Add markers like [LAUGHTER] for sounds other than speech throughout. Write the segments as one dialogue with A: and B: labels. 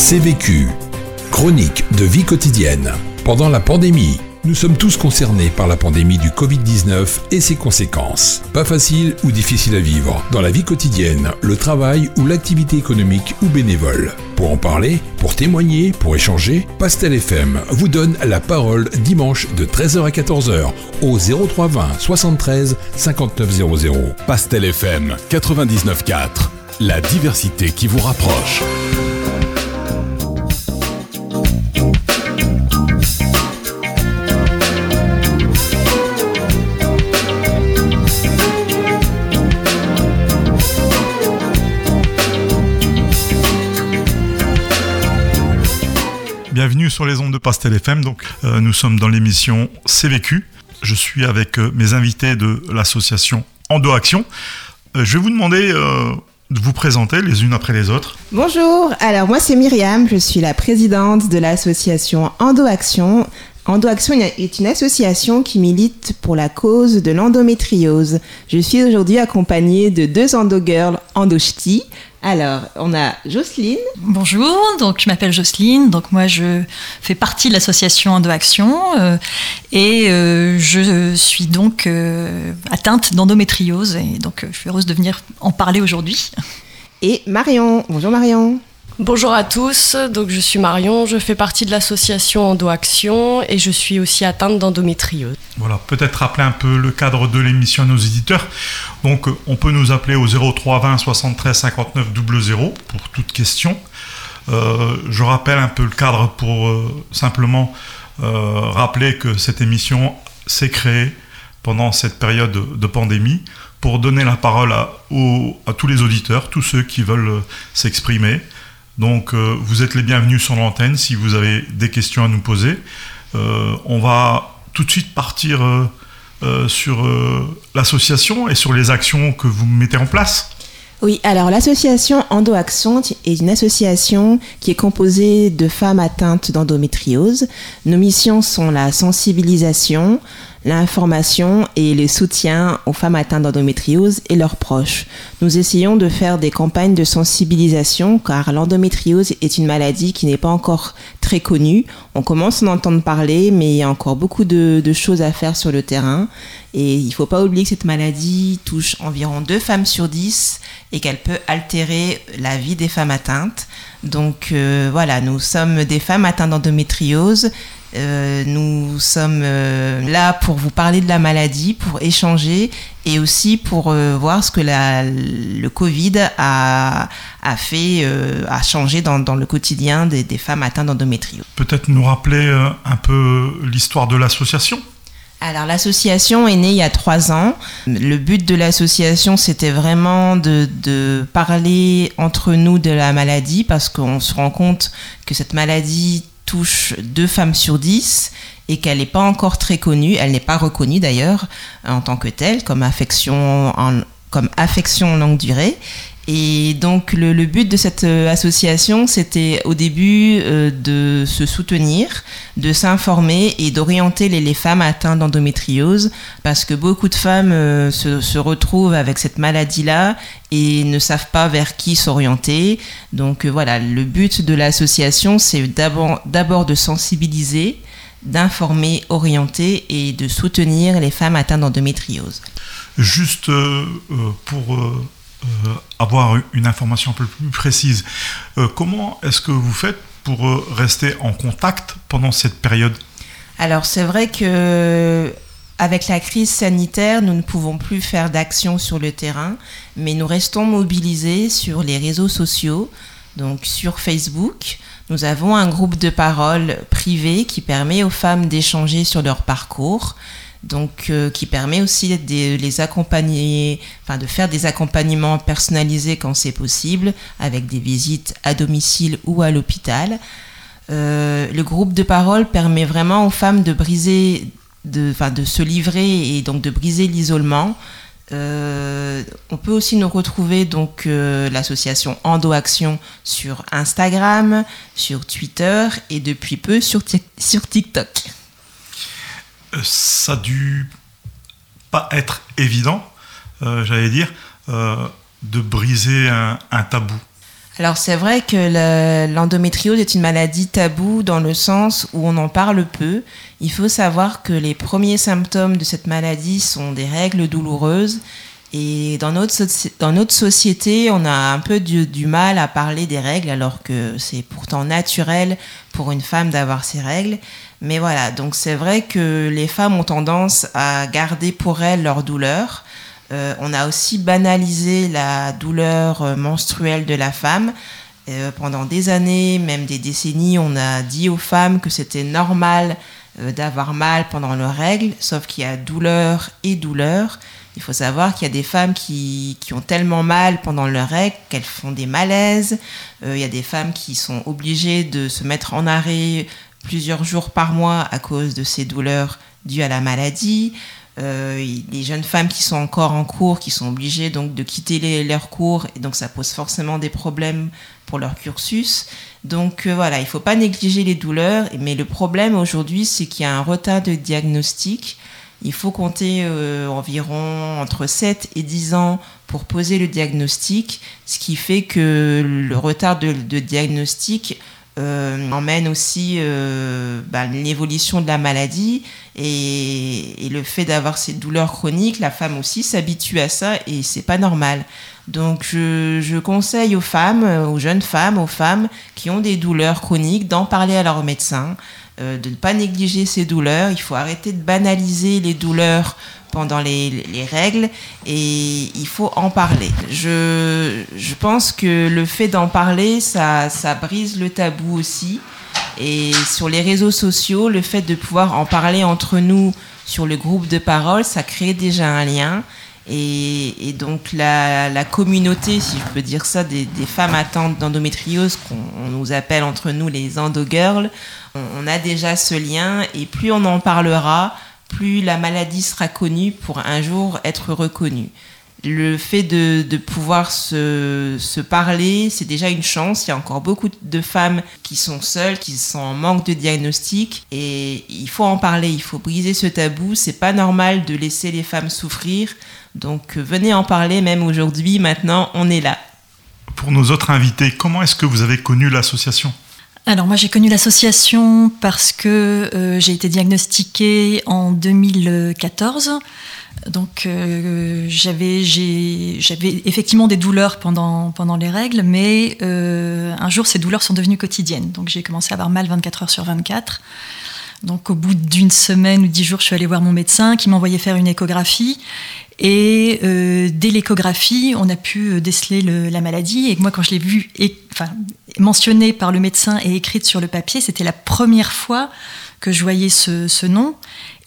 A: C'est vécu. Chronique de vie quotidienne. Pendant la pandémie, nous sommes tous concernés par la pandémie du Covid-19 et ses conséquences. Pas facile ou difficile à vivre dans la vie quotidienne, le travail ou l'activité économique ou bénévole. Pour en parler, pour témoigner, pour échanger, Pastel FM vous donne la parole dimanche de 13h à 14h au 0320 73 5900.
B: Pastel FM 99.4, la diversité qui vous rapproche.
C: Sur les ondes de Pastel FM. Donc, euh, nous sommes dans l'émission CVQ. Je suis avec euh, mes invités de l'association Endo Action. Euh, je vais vous demander de vous présenter les unes après les autres.
D: Bonjour, alors moi c'est Myriam, je suis la présidente de l'association Endo Action. Endo Action est une association qui milite pour la cause de l'endométriose. Je suis aujourd'hui accompagnée de deux endo girls endochti. Alors, on a Jocelyne.
E: Bonjour, donc je m'appelle Jocelyne, donc moi je fais partie de l'association Endo Action euh, et euh, je suis donc euh, atteinte d'endométriose et donc je suis heureuse de venir en parler aujourd'hui.
D: Et Marion. Bonjour Marion.
F: Bonjour à tous, donc je suis Marion, je fais partie de l'association EndoAction et je suis aussi atteinte d'endométriose.
C: Voilà, peut-être rappeler un peu le cadre de l'émission à nos éditeurs. Donc on peut nous appeler au 03 20 73 59 00 pour toute question. Euh, je rappelle un peu le cadre pour euh, simplement euh, rappeler que cette émission s'est créée pendant cette période de pandémie pour donner la parole à tous les auditeurs, tous ceux qui veulent s'exprimer. Donc euh, vous êtes les bienvenus sur l'antenne si vous avez des questions à nous poser. Euh, on va tout de suite partir euh, sur l'association et sur les actions que vous mettez en place.
D: Oui, alors l'association EndoAction est une association qui est composée de femmes atteintes d'endométriose. Nos missions sont la sensibilisation, l'information et le soutien aux femmes atteintes d'endométriose et leurs proches. Nous essayons de faire des campagnes de sensibilisation car l'endométriose est une maladie qui n'est pas encore très connue. On commence à en entendre parler, mais il y a encore beaucoup de, choses à faire sur le terrain. Et il ne faut pas oublier que cette maladie touche environ 2 femmes sur 10 et qu'elle peut altérer la vie des femmes atteintes. Donc euh, voilà, nous sommes des femmes atteintes d'endométriose euh, nous sommes euh, là pour vous parler de la maladie, pour échanger et aussi pour euh, voir ce que la, le Covid a, a fait, a changé dans, dans, le quotidien des, des femmes atteintes d'endométriose.
C: Peut-être nous rappeler un peu l'histoire de l'association?
D: Alors l'association est née il y a trois ans. Le but de l'association, c'était vraiment de, de, parler entre nous de la maladie parce qu'on se rend compte que cette maladie touche deux femmes sur dix et qu'elle n'est pas encore très connue, elle n'est pas reconnue d'ailleurs en tant que telle comme affection en, comme affection longue durée. Et donc le, but de cette euh, association, c'était au début euh, de se soutenir, de s'informer et d'orienter les, femmes atteintes d'endométriose, parce que beaucoup de femmes euh, se, retrouvent avec cette maladie-là et ne savent pas vers qui s'orienter. Donc voilà, le but de l'association, c'est d'abord de sensibiliser, d'informer, orienter et de soutenir les femmes atteintes d'endométriose.
C: Juste pour euh, avoir une information un peu plus précise. Euh, comment est-ce que vous faites pour euh, rester en contact pendant cette période?
D: Alors c'est vrai que avec la crise sanitaire, nous ne pouvons plus faire d'action sur le terrain, mais nous restons mobilisés sur les réseaux sociaux, donc sur Facebook. Nous avons un groupe de parole privé qui permet aux femmes d'échanger sur leur parcours donc euh, qui permet aussi de les accompagner, enfin de faire des accompagnements personnalisés quand c'est possible, avec des visites à domicile ou à l'hôpital. Euh, le groupe de parole permet vraiment aux femmes de briser, de, enfin, de se livrer et donc de briser l'isolement. Euh, on peut aussi nous retrouver donc l'association Endo Action sur Instagram, sur Twitter et depuis peu sur, sur TikTok.
C: Euh, ça a dû pas être évident, euh, j'allais dire, euh, de briser un, tabou.
D: Alors c'est vrai que l'endométriose est une maladie taboue dans le sens où on en parle peu. Il faut savoir que les premiers symptômes de cette maladie sont des règles douloureuses et dans notre, dans notre société, on a un peu du, du, mal à parler des règles alors que c'est pourtant naturel pour une femme d'avoir ses règles. Mais voilà, donc c'est vrai que les femmes ont tendance à garder pour elles leur douleur euh, on a aussi banalisé la douleur euh, menstruelle de la femme. Euh, pendant des années, même des décennies, on a dit aux femmes que c'était normal d'avoir mal pendant leurs règles, sauf qu'il y a douleur et douleur. Il faut savoir qu'il y a des femmes qui, ont tellement mal pendant leurs règles qu'elles font des malaises. il y a des femmes qui sont obligées de se mettre en arrêt plusieurs jours par mois à cause de ces douleurs dues à la maladie. Euh, les jeunes femmes qui sont encore en cours, qui sont obligées donc de quitter leurs cours, et donc ça pose forcément des problèmes pour leur cursus. Donc euh, voilà, il ne faut pas négliger les douleurs, mais le problème aujourd'hui, c'est qu'il y a un retard de diagnostic. Il faut compter euh, environ entre 7 et 10 ans pour poser le diagnostic, ce qui fait que le retard de, de diagnostic euh, emmène aussi euh, bah, l'évolution de la maladie et, le fait d'avoir ces douleurs chroniques, la femme aussi s'habitue à ça et c'est pas normal. Donc je, conseille aux femmes, aux jeunes femmes, aux femmes qui ont des douleurs chroniques d'en parler à leur médecin, de ne pas négliger ces douleurs. Il faut arrêter de banaliser les douleurs pendant les, règles et il faut en parler. Je, je pense que le fait d'en parler, ça, ça brise le tabou aussi. Et sur les réseaux sociaux, le fait de pouvoir en parler entre nous sur le groupe de parole, ça crée déjà un lien. Et, donc la, communauté, si je peux dire ça, des, des femmes atteintes d'endométriose, qu'on nous appelle entre nous les endo-girls, on, on, a déjà ce lien. Et plus on en parlera, plus la maladie sera connue pour un jour être reconnue. Le fait de, pouvoir se, parler, c'est déjà une chance. Il y a encore beaucoup de femmes qui sont seules, qui sont en manque de diagnostic. Et il faut en parler, il faut briser ce tabou. C'est pas normal de laisser les femmes souffrir. Donc venez en parler, même aujourd'hui, maintenant, on est là.
C: Pour nos autres invités, comment est-ce que vous avez connu l'association?
E: Alors moi j'ai connu l'association parce que euh, j'ai été diagnostiquée en 2014. Donc euh, j'avais effectivement des douleurs pendant, pendant les règles, mais euh, un jour ces douleurs sont devenues quotidiennes. Donc j'ai commencé à avoir mal 24 heures sur 24. Donc au bout d'une semaine ou dix jours, je suis allée voir mon médecin qui m'envoyait faire une échographie. Et euh, dès l'échographie, on a pu euh, déceler la maladie. Et moi, quand je l'ai vue mentionnée par le médecin et écrite sur le papier, c'était la première fois que je voyais ce, nom.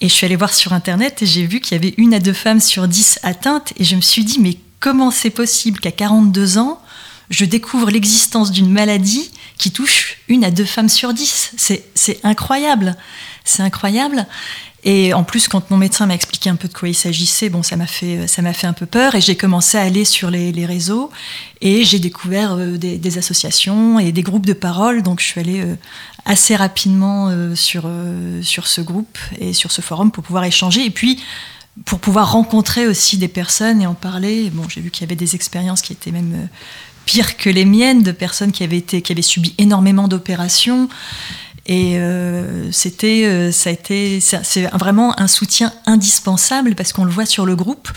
E: Et je suis allée voir sur Internet et j'ai vu qu'il y avait une à deux femmes sur dix atteintes. Et je me suis dit, mais comment c'est possible qu'à 42 ans, je découvre l'existence d'une maladie qui touche une à deux femmes sur dix C'est incroyable. C'est incroyable. Et en plus, quand mon médecin m'a expliqué un peu de quoi il s'agissait, bon, ça m'a fait, fait un peu peur. Et j'ai commencé à aller sur les, réseaux et j'ai découvert euh, des, associations et des groupes de parole. Donc, je suis allée euh, assez rapidement euh, sur sur ce groupe et sur ce forum pour pouvoir échanger et puis pour pouvoir rencontrer aussi des personnes et en parler. Bon, j'ai vu qu'il y avait des expériences qui étaient même pires que les miennes, de personnes qui avaient subi énormément d'opérations et euh, c'était, euh, ça a été, c'est vraiment un soutien indispensable parce qu'on le voit sur le groupe.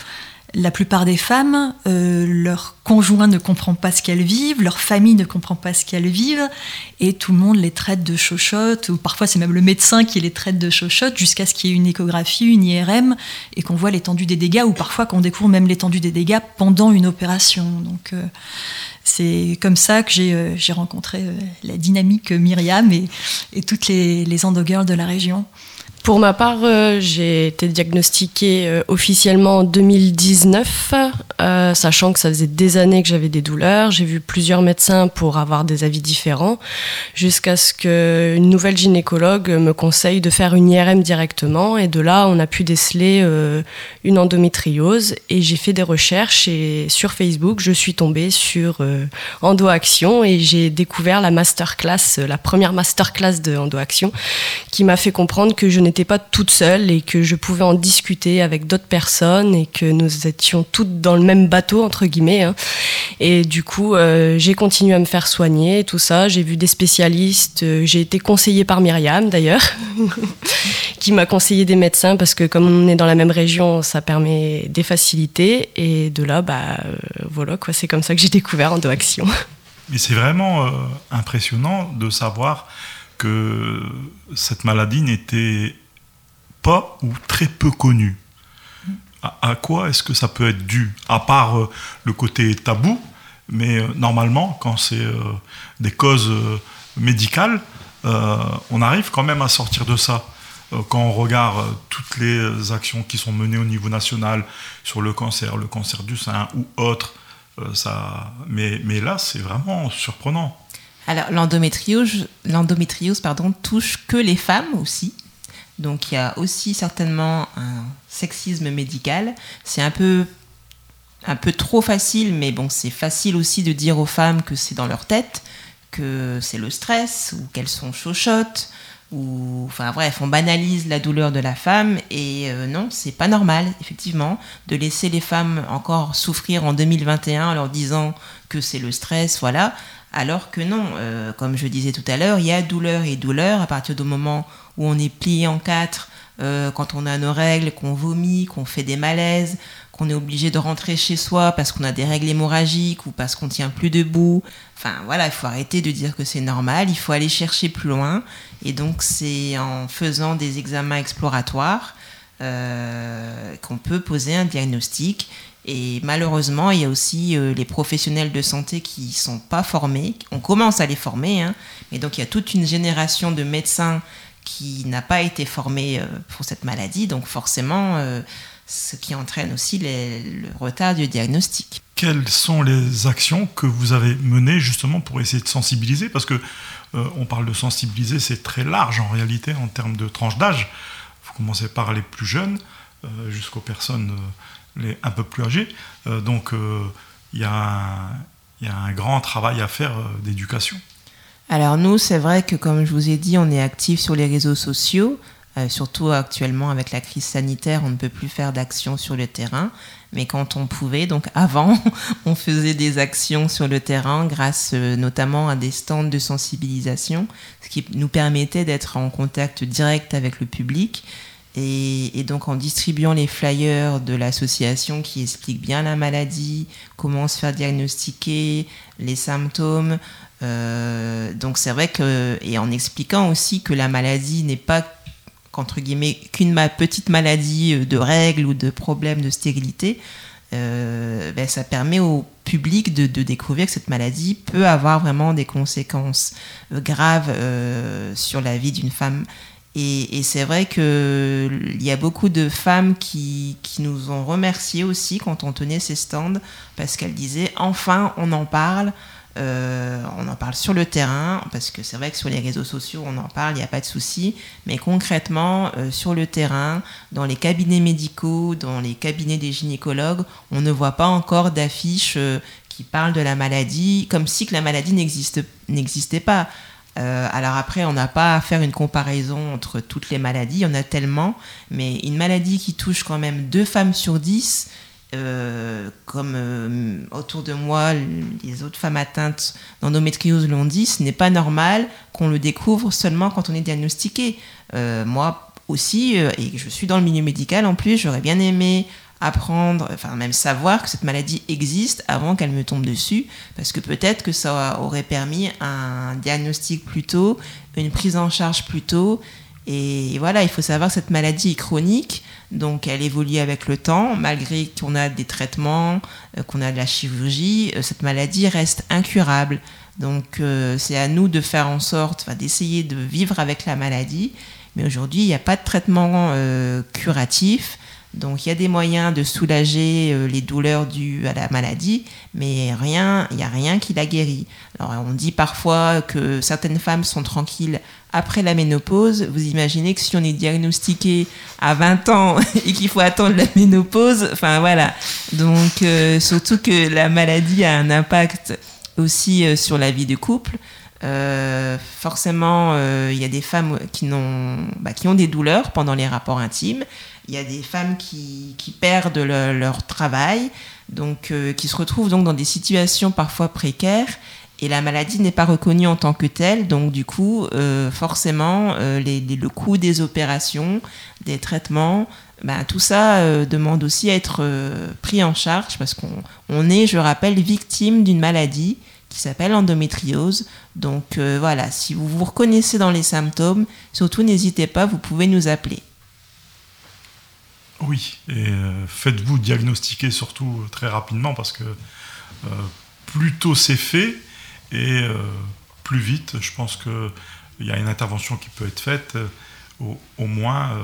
E: La plupart des femmes, euh, leur conjoint ne comprend pas ce qu'elles vivent, leur famille ne comprend pas ce qu'elles vivent, et tout le monde les traite de chochottes, ou parfois c'est même le médecin qui les traite de chochottes, jusqu'à ce qu'il y ait une échographie, une IRM, et qu'on voit l'étendue des dégâts, ou parfois qu'on découvre même l'étendue des dégâts pendant une opération. Donc c'est comme ça que j'ai euh, rencontré euh, la dynamique Myriam et, toutes les, les endogirls de la région.
F: Pour ma part, euh, j'ai été diagnostiquée euh, officiellement en 2019, euh, sachant que ça faisait des années que j'avais des douleurs. J'ai vu plusieurs médecins pour avoir des avis différents, jusqu'à ce qu'une nouvelle gynécologue me conseille de faire une IRM directement. Et de là, on a pu déceler une endométriose. Et j'ai fait des recherches et sur Facebook, je suis tombée sur EndoAction et j'ai découvert la masterclass, la première masterclass de EndoAction, qui m'a fait comprendre que je n'étais n'étais pas toute seule et que je pouvais en discuter avec d'autres personnes et que nous étions toutes dans le même bateau, entre guillemets. Hein. Et du coup, euh, j'ai continué à me faire soigner, tout ça. J'ai vu des spécialistes. Euh, j'ai été conseillée par Myriam, d'ailleurs, [LAUGHS] qui m'a conseillé des médecins parce que comme on est dans la même région, ça permet des facilités. Et de là, bah, euh, voilà, quoi. C'est comme ça que j'ai découvert Endoaction. [LAUGHS]
C: Mais c'est vraiment impressionnant de savoir que cette maladie n'était ou très peu connue. À, quoi est-ce que ça peut être dû? À part euh, le côté tabou, mais euh, normalement, quand c'est euh, des causes médicales, on arrive quand même à sortir de ça. quand on regarde toutes les actions qui sont menées au niveau national sur le cancer, le cancer du sein ou autre, ça, mais, là, c'est vraiment surprenant.
D: Alors l'endométriose, touche que les femmes aussi. Donc il y a aussi certainement un sexisme médical. C'est un peu trop facile, mais bon, c'est facile aussi de dire aux femmes que c'est dans leur tête, que c'est le stress ou qu'elles sont chochottes ou enfin bref, on banalise la douleur de la femme et euh, non, c'est pas normal effectivement de laisser les femmes encore souffrir en 2021 en leur disant que c'est le stress, voilà. Alors que non, euh, comme je disais tout à l'heure, il y a douleur et douleur à partir du moment où on est plié en quatre, euh, quand on a nos règles, qu'on vomit, qu'on fait des malaises, qu'on est obligé de rentrer chez soi parce qu'on a des règles hémorragiques ou parce qu'on tient plus debout. Enfin voilà, il faut arrêter de dire que c'est normal, il faut aller chercher plus loin. Et donc c'est en faisant des examens exploratoires euh, qu'on peut poser un diagnostic et malheureusement, il y a aussi euh, les professionnels de santé qui ne sont pas formés. On commence à les former, hein, mais donc il y a toute une génération de médecins qui n'a pas été formée euh, pour cette maladie. Donc forcément, euh, ce qui entraîne aussi le retard du diagnostic.
C: Quelles sont les actions que vous avez menées justement pour essayer de sensibiliser? Parce que on parle de sensibiliser, c'est très large en réalité en termes de tranche d'âge. Vous commencez par les plus jeunes jusqu'aux personnes les un peu plus âgés. Euh, donc euh, il y, a un grand travail à faire euh, d'éducation.
D: Alors nous, c'est vrai que comme je vous ai dit, on est actif sur les réseaux sociaux. surtout actuellement avec la crise sanitaire, on ne peut plus faire d'actions sur le terrain. Mais quand on pouvait, donc avant, [LAUGHS] on faisait des actions sur le terrain grâce notamment à des stands de sensibilisation, ce qui nous permettait d'être en contact direct avec le public et, donc en distribuant les flyers de l'association qui expliquent bien la maladie, comment se faire diagnostiquer, les symptômes. Euh, donc c'est vrai que, et en expliquant aussi que la maladie n'est pas qu'entre guillemets qu'une petite maladie euh, de règles ou de problèmes de stérilité, euh, ben, ça permet au public de, découvrir que cette maladie peut avoir vraiment des conséquences graves sur la vie d'une femme. Et, c'est vrai qu'il y a beaucoup de femmes qui, qui, nous ont remercié aussi quand on tenait ces stands, parce qu'elles disaient enfin on en parle, euh, on en parle sur le terrain, parce que c'est vrai que sur les réseaux sociaux on en parle, il n'y a pas de souci, mais concrètement euh, sur le terrain, dans les cabinets médicaux, dans les cabinets des gynécologues, on ne voit pas encore d'affiches euh, qui parlent de la maladie, comme si que la maladie n'existait pas. Alors après, on n'a pas à faire une comparaison entre toutes les maladies, il y en a tellement, mais une maladie qui touche quand même deux femmes sur dix, euh, comme euh, autour de moi, les autres femmes atteintes d'endométriose l'ont dit, ce n'est pas normal qu'on le découvre seulement quand on est diagnostiqué. moi aussi, et je suis dans le milieu médical en plus, j'aurais bien aimé apprendre, enfin même savoir que cette maladie existe avant qu'elle me tombe dessus, parce que peut-être que ça aurait permis un diagnostic plus tôt, une prise en charge plus tôt. Et voilà, il faut savoir que cette maladie est chronique, donc elle évolue avec le temps, malgré qu'on a des traitements, euh, qu'on a de la chirurgie, euh, cette maladie reste incurable. Donc euh, c'est à nous de faire en sorte, d'essayer de vivre avec la maladie. Mais aujourd'hui, il n'y a pas de traitement curatif. Donc il y a des moyens de soulager les douleurs dues à la maladie, mais rien, il n'y a rien qui la guérit. Alors on dit parfois que certaines femmes sont tranquilles après la ménopause. Vous imaginez que si on est diagnostiqué à 20 ans [LAUGHS] et qu'il faut attendre la ménopause, enfin voilà. Donc euh, surtout que la maladie a un impact aussi euh, sur la vie de couple. forcément, il y a des femmes qui, bah, qui ont des douleurs pendant les rapports intimes. Il y a des femmes qui, qui perdent leur travail, donc qui se retrouvent donc dans des situations parfois précaires et la maladie n'est pas reconnue en tant que telle, donc du coup, euh, forcément, euh, le coût des opérations, des traitements, ben, tout ça euh, demande aussi à être pris en charge parce qu'on est, je rappelle, victime d'une maladie qui s'appelle endométriose. Donc voilà, si vous vous reconnaissez dans les symptômes, surtout n'hésitez pas, vous pouvez nous appeler.
C: Oui, et faites-vous diagnostiquer surtout très rapidement parce que plus tôt c'est fait, et euh, plus vite, je pense qu'il y a une intervention qui peut être faite, euh, au, moins, euh,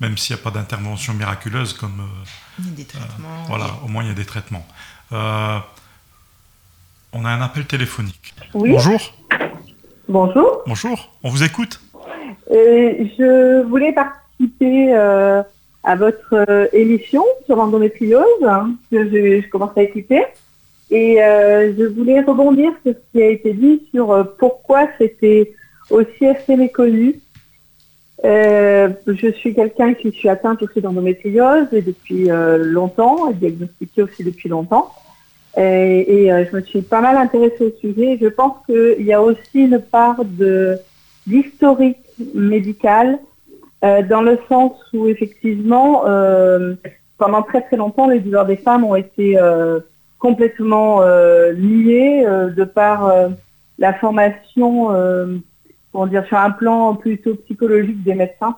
C: même s'il n'y a pas d'intervention miraculeuse comme...
D: il y a des traitements.
C: voilà, au moins il y a des traitements. on a un appel téléphonique.
G: Oui.
C: Bonjour.
G: Bonjour.
C: Bonjour, on vous écoute.
G: je voulais participer à votre émission sur l'endométriose, hein, que je, je, commence à écouter. Et euh, je voulais rebondir sur ce qui a été dit sur euh, pourquoi c'était aussi assez méconnu. Euh, je suis quelqu'un qui suis atteinte aussi d'endométriose et depuis longtemps, et diagnostiquée aussi depuis longtemps. Et, et je me suis pas mal intéressée au sujet. Je pense qu'il y a aussi une part de d'historique médical dans le sens où effectivement, pendant très très longtemps, les douleurs des femmes ont été complètement euh, lié euh, de par euh, la formation, comment dire, sur un plan plutôt psychologique des médecins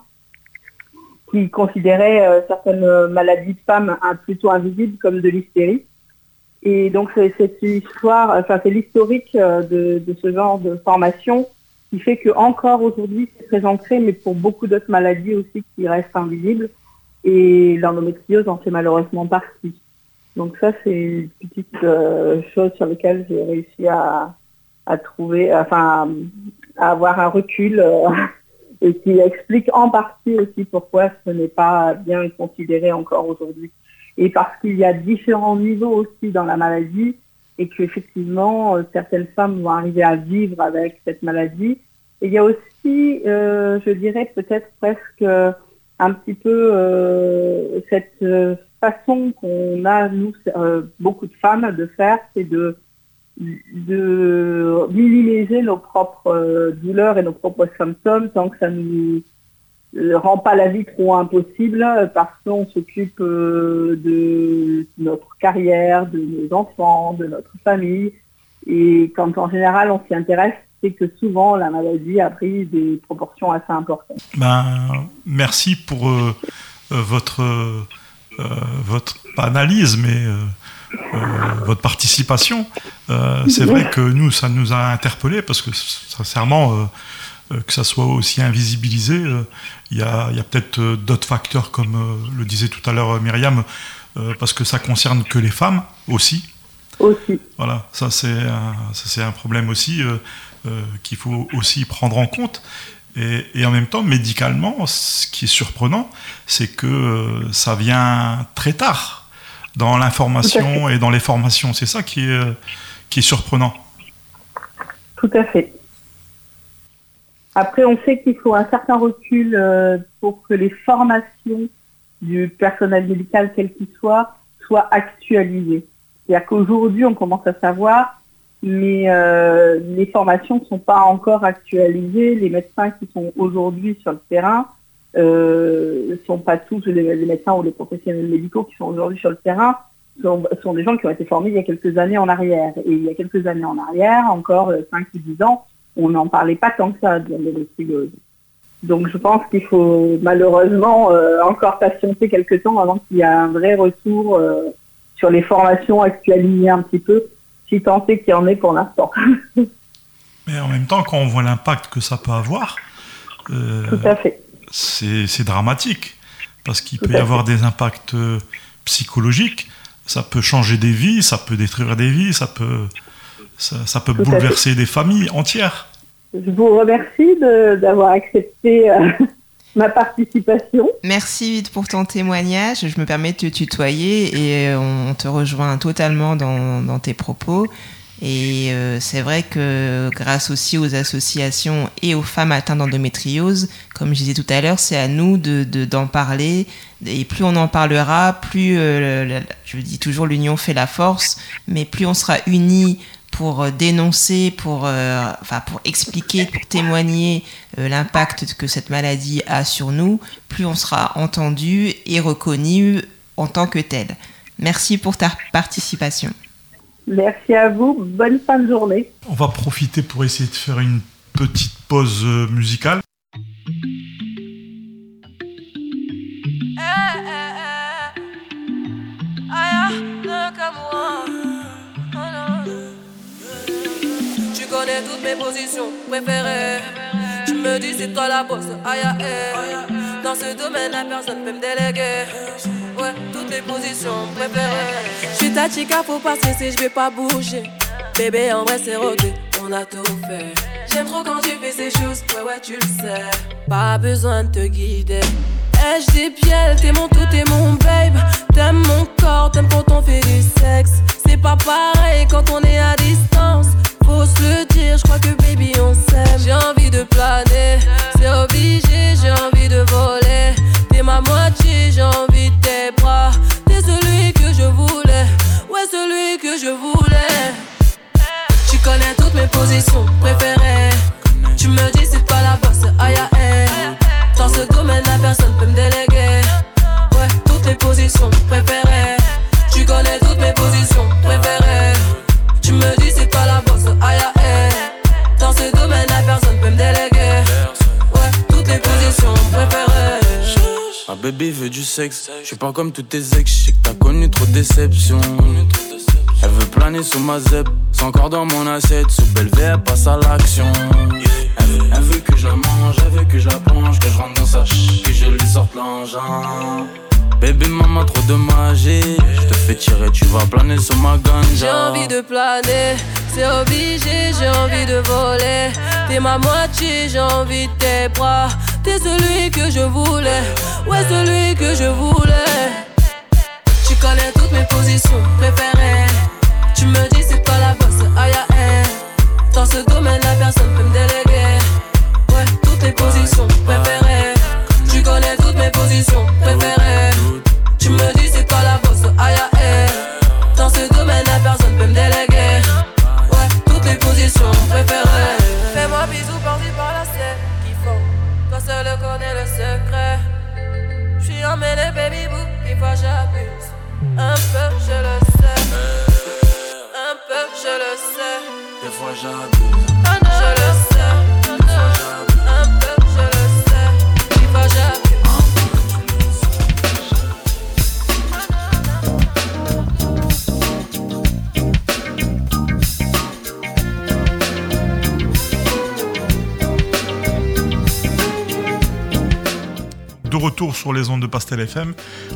G: qui considéraient certaines maladies de femmes plutôt invisibles comme de l'hystérie. Et donc c'est cette histoire, enfin c'est l'historique de, de, ce genre de formation qui fait que encore aujourd'hui c'est très ancré, mais pour beaucoup d'autres maladies aussi qui restent invisibles. Et l'endométriose en fait malheureusement partie. Donc ça, c'est une petite euh, chose sur laquelle j'ai réussi à, trouver, enfin, à avoir un recul euh, [LAUGHS] et qui explique en partie aussi pourquoi ce n'est pas bien considéré encore aujourd'hui. Et parce qu'il y a différents niveaux aussi dans la maladie et qu'effectivement, euh, certaines femmes vont arriver à vivre avec cette maladie. Et il y a aussi, je dirais peut-être presque un petit peu cette façon qu'on a, nous, euh, beaucoup de femmes, de faire, c'est de, de minimiser nos propres euh, douleurs et nos propres symptômes tant que ça ne nous rend pas la vie trop impossible parce qu'on s'occupe euh, de notre carrière, de nos enfants, de notre famille. Et quand en général on s'y intéresse, c'est que souvent la maladie a pris des proportions assez importantes.
C: Ben, merci pour euh, votre analyse, mais euh, euh, votre participation. c'est vrai que nous, ça nous a interpellés parce que sincèrement, que ça soit aussi invisibilisé, il y a, peut-être d'autres facteurs, comme le disait tout à l'heure Myriam, parce que ça concerne que les femmes aussi.
G: Aussi.
C: Voilà, ça c'est un, un problème aussi qu'il faut aussi prendre en compte. Et, en même temps, médicalement, ce qui est surprenant, c'est que euh, ça vient très tard dans l'information et dans les formations. C'est ça qui est, euh, qui est surprenant.
G: Tout à fait. Après, on sait qu'il faut un certain recul euh, pour que les formations du personnel médical, quel qu'il soit, soient actualisées. C'est-à-dire qu'aujourd'hui, on commence à savoir mais euh, les formations ne sont pas encore actualisées. Les médecins qui sont aujourd'hui sur le terrain ne euh, sont pas tous les, médecins ou les professionnels médicaux qui sont aujourd'hui sur le terrain sont, sont, des gens qui ont été formés il y a quelques années en arrière. Et il y a quelques années en arrière, encore 5 ou 10 ans, on n'en parlait pas tant que ça de l'endométriose. Donc je pense qu'il faut malheureusement euh, encore patienter quelques temps avant qu'il y ait un vrai retour euh, sur les formations actualisées un petit peu si tant est qu'il y en ait pour l'instant. [LAUGHS]
C: Mais en même temps, quand on voit l'impact que ça peut avoir,
G: euh,
C: c'est dramatique. Parce qu'il peut y avoir des impacts euh, psychologiques, ça peut changer des vies, ça peut détruire des vies, ça peut, ça, peut bouleverser des familles entières.
G: Je vous remercie d'avoir accepté euh, ma participation.
D: Merci pour ton témoignage. Je me permets de te tutoyer et on te rejoint totalement dans, tes propos. Et euh, c'est vrai que grâce aussi aux associations et aux femmes atteintes d'endométriose, comme je disais tout à l'heure, c'est à nous d'en de, parler. Et plus on en parlera, plus, euh, je dis toujours, l'union fait la force, mais plus on sera unis pour euh, dénoncer, pour, enfin, pour expliquer, pour témoigner l'impact que cette maladie a sur nous, plus on sera entendu et reconnu en tant que tel. Merci pour ta participation.
G: Merci à vous. Bonne fin de journée.
C: On va profiter pour essayer de faire une petite pause euh, musicale.
H: Tu connais toutes mes positions préférées. Tu me dis c'est toi la bosse, aïe aïe. Dans ce domaine, la personne peut me déléguer. Ouais, toutes les positions préférées. Je suis ta chica, faut pas stresser, je vais pas bouger. Bébé, en vrai, c'est rodé, on a tout fait. J'aime trop quand tu fais ces choses, ouais, ouais, tu le sais. Pas besoin de te guider. Ai-je des pieds, t'es mon tout, t'es mon babe. T'aimes mon corps, t'aimes quand on fait du sexe. C'est pas pareil quand on est à distance. Se le dire, je crois que baby on s'aime. J'ai envie de planer, c'est obligé, j'ai envie de voler. T'es ma moitié, j'ai envie de tes bras. T'es celui que je voulais, ouais, celui que je voulais. Tu connais toutes mes positions préférées. Tu me dis c'est pas la bosse, aïe aïe. Dans ce domaine, la personne peut me déléguer. Ouais, toutes les positions préférées. Tu connais toutes mes positions préférées. Tu me dis
I: Ma bébé veut du sexe. Je suis pas comme tous tes ex. Je que t'as connu trop de. Elle veut planer sous ma zeb. C'est encore dans mon assiette. Sous belle elle passe à l'action. Elle veut, elle veut que je la mange. Elle veut que je la penche. Que je rentre dans sa ch. Que je lui sorte l'engin. Bébé, maman, trop de. Je te fais tirer, tu vas planer sur ma ganja.
H: J'ai envie de planer, c'est obligé, j'ai envie de voler. T'es ma moitié, j'ai envie de tes bras. T'es celui que je voulais, ouais, celui que je voulais. Tu connais toutes mes positions préférées. Tu me dis c'est pas la bosse, aïe aïe. Dans ce domaine, la personne peut me déléguer.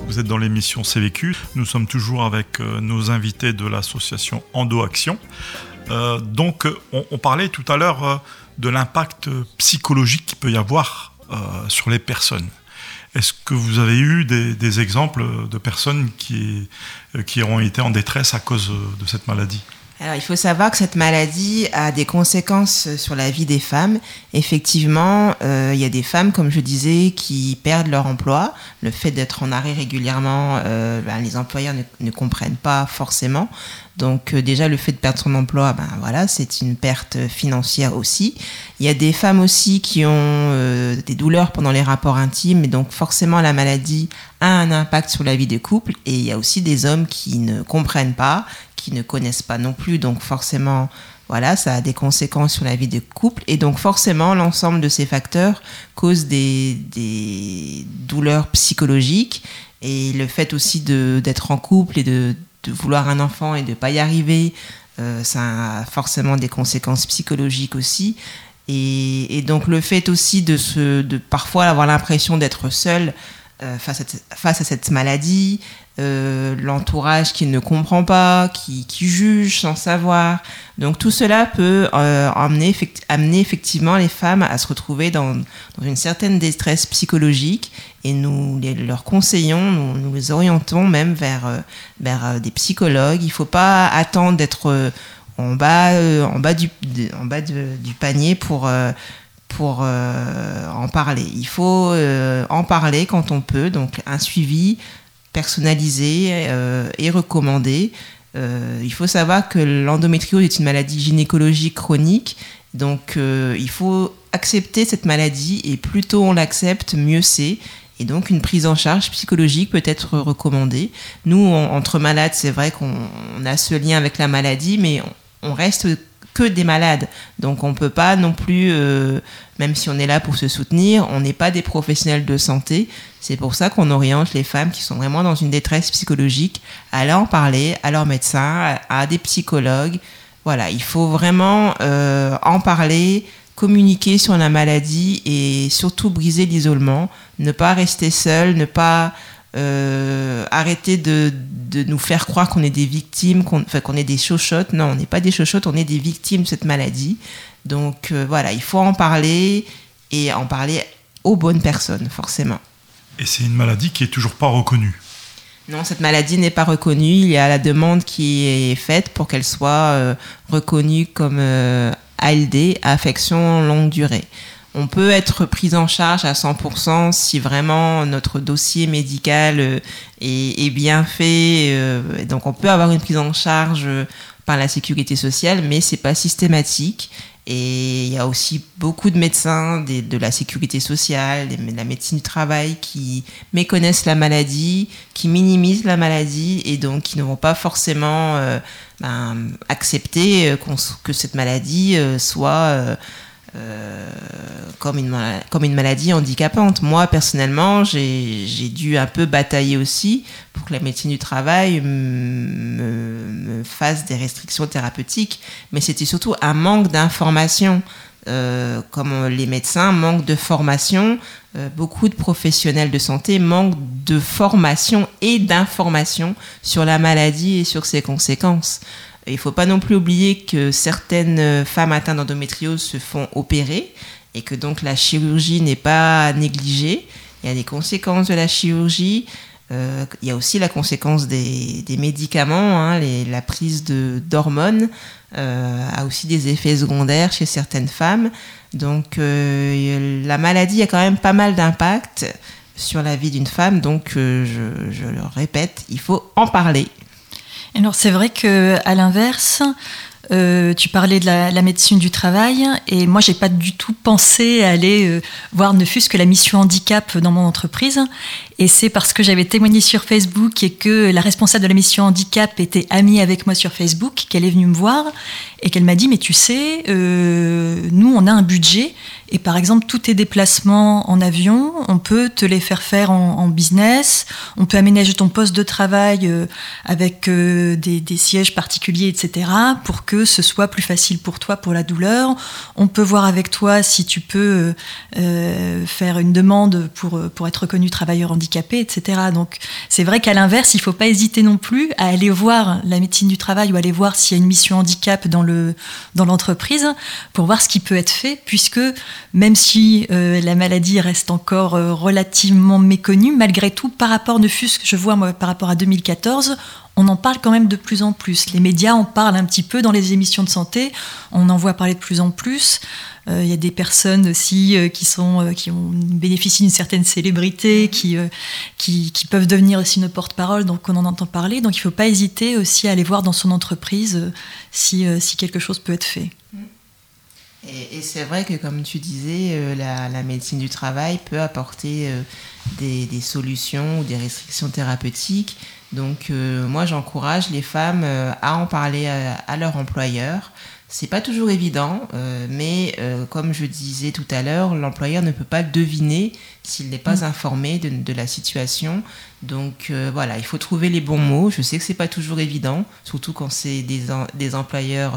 C: Vous êtes dans l'émission CVQ. Nous sommes toujours avec euh, nos invités de l'association Endo Action. Euh, donc, on, on parlait tout à l'heure euh, de l'impact psychologique qu'il peut y avoir euh, sur les personnes. Est-ce que vous avez eu des, des exemples de personnes qui, euh, qui ont été en détresse à cause euh, de cette maladie?
D: Alors, il faut savoir que cette maladie a des conséquences sur la vie des femmes. Effectivement, euh, il y a des femmes, comme je disais, qui perdent leur emploi. Le fait d'être en arrêt régulièrement, euh, ben, les employeurs ne, ne comprennent pas forcément. Donc euh, déjà, le fait de perdre son emploi, ben, voilà, c'est une perte financière aussi. Il y a des femmes aussi qui ont euh, des douleurs pendant les rapports intimes, et donc forcément la maladie a un impact sur la vie des couples. Et il y a aussi des hommes qui ne comprennent pas, qui ne connaissent pas non plus, donc forcément, voilà, ça a des conséquences sur la vie des couples. Et donc forcément, l'ensemble de ces facteurs causent des, des douleurs psychologiques. Et le fait aussi d'être en couple et de, de vouloir un enfant et de pas y arriver, euh, ça a forcément des conséquences psychologiques aussi. Et, et donc le fait aussi de, se, de parfois avoir l'impression d'être seul euh, face, face à cette maladie, euh, l'entourage qui ne comprend pas, qui, juge sans savoir. Donc tout cela peut euh, amener, effect- amener effectivement les femmes à se retrouver dans, une certaine détresse psychologique et nous les, leur conseillons, nous, les orientons même vers, euh, vers euh, des psychologues. Il ne faut pas attendre d'être... euh, en bas, en bas, du, en bas du panier pour, pour en parler. Il faut en parler quand on peut, donc un suivi personnalisé et recommandé. il faut savoir que l'endométriose est une maladie gynécologique chronique, donc il faut accepter cette maladie et plus tôt on l'accepte, mieux c'est. Et donc une prise en charge psychologique peut être recommandée. Nous, entre malades, c'est vrai qu'on a ce lien avec la maladie, mais on, reste que des malades. Donc on ne peut pas non plus, euh, même si on est là pour se soutenir, on n'est pas des professionnels de santé. C'est pour ça qu'on oriente les femmes qui sont vraiment dans une détresse psychologique à aller en parler à leur médecin, à, des psychologues. Voilà, il faut vraiment euh, en parler, communiquer sur la maladie et surtout briser l'isolement, ne pas rester seul, ne pas euh, arrêter de, de, nous faire croire qu'on est des victimes, qu'on enfin, qu'on est des chochottes. Non, on n'est pas des chochottes, on est des victimes de cette maladie. Donc euh, voilà, il faut en parler et en parler aux bonnes personnes, forcément.
C: Et c'est une maladie qui est toujours pas reconnue.
D: Non, cette maladie n'est pas reconnue. Il y a la demande qui est faite pour qu'elle soit euh, reconnue comme ALD, affection longue durée. On peut être pris en charge à 100% si vraiment notre dossier médical euh, est, bien fait. Euh, donc on peut avoir une prise en charge euh, par la sécurité sociale, mais c'est pas systématique. Et il y a aussi beaucoup de médecins de la sécurité sociale, de la médecine du travail qui méconnaissent la maladie, qui minimisent la maladie et donc qui ne vont pas forcément ben, accepter que cette maladie soit comme, une, comme une maladie handicapante. Moi, personnellement, j'ai dû un peu batailler aussi pour que la médecine du travail me, fasse des restrictions thérapeutiques, mais c'était surtout un manque d'information. Euh, comme les médecins manquent de formation, euh, beaucoup de professionnels de santé manquent de formation et d'information sur la maladie et sur ses conséquences. Il ne faut pas non plus oublier que certaines femmes atteintes d'endométriose se font opérer et que donc la chirurgie n'est pas négligée. Il y a des conséquences de la chirurgie. Euh, il y a aussi la conséquence des, médicaments. Hein, la prise d'hormones euh, a aussi des effets secondaires chez certaines femmes. Donc euh, la maladie a quand même pas mal d'impact sur la vie d'une femme. Donc je le répète, il faut en parler.
E: Alors c'est vrai que à l'inverse, euh, tu parlais de la, médecine du travail et moi j'ai pas du tout pensé à aller euh, voir ne fût-ce que la mission handicap dans mon entreprise et c'est parce que j'avais témoigné sur Facebook et que la responsable de la mission handicap était amie avec moi sur Facebook qu'elle est venue me voir et qu'elle m'a dit mais tu sais euh, nous on a un budget et par exemple, tous tes déplacements en avion, on peut te les faire faire en, business, on peut aménager ton poste de travail euh, avec euh, des, sièges particuliers, etc., pour que ce soit plus facile pour toi pour la douleur. On peut voir avec toi si tu peux faire une demande pour, pour être reconnu travailleur handicapé, Donc c'est vrai qu'à l'inverse, il ne faut pas hésiter non plus à aller voir la médecine du travail ou aller voir s'il y a une mission handicap dans l'entreprise dans pour voir ce qui peut être fait, puisque même si euh, la maladie reste encore euh, relativement méconnue, malgré tout, par rapport, ne fût-ce que par rapport à 2014, on en parle quand même de plus en plus. Les médias en parlent un petit peu dans les émissions de santé, on en voit parler de plus en plus. Euh, il y a des personnes aussi qui, sont, qui ont bénéficié d'une certaine célébrité, qui, qui, qui, peuvent devenir aussi nos porte-parole, donc on en entend parler. Donc il ne faut pas hésiter aussi à aller voir dans son entreprise si, si quelque chose peut être fait.
D: Et, c'est vrai que, comme tu disais, euh, la, médecine du travail peut apporter euh, des, solutions ou des restrictions thérapeutiques. Donc, euh, moi, j'encourage les femmes à en parler à leur employeur c'est pas toujours évident, euh, mais euh, comme je disais tout à l'heure, l'employeur ne peut pas deviner s'il n'est pas mm. informé de, la situation. Donc euh, voilà, il faut trouver les bons mots. Je sais que c'est pas toujours évident, surtout quand c'est des, des employeurs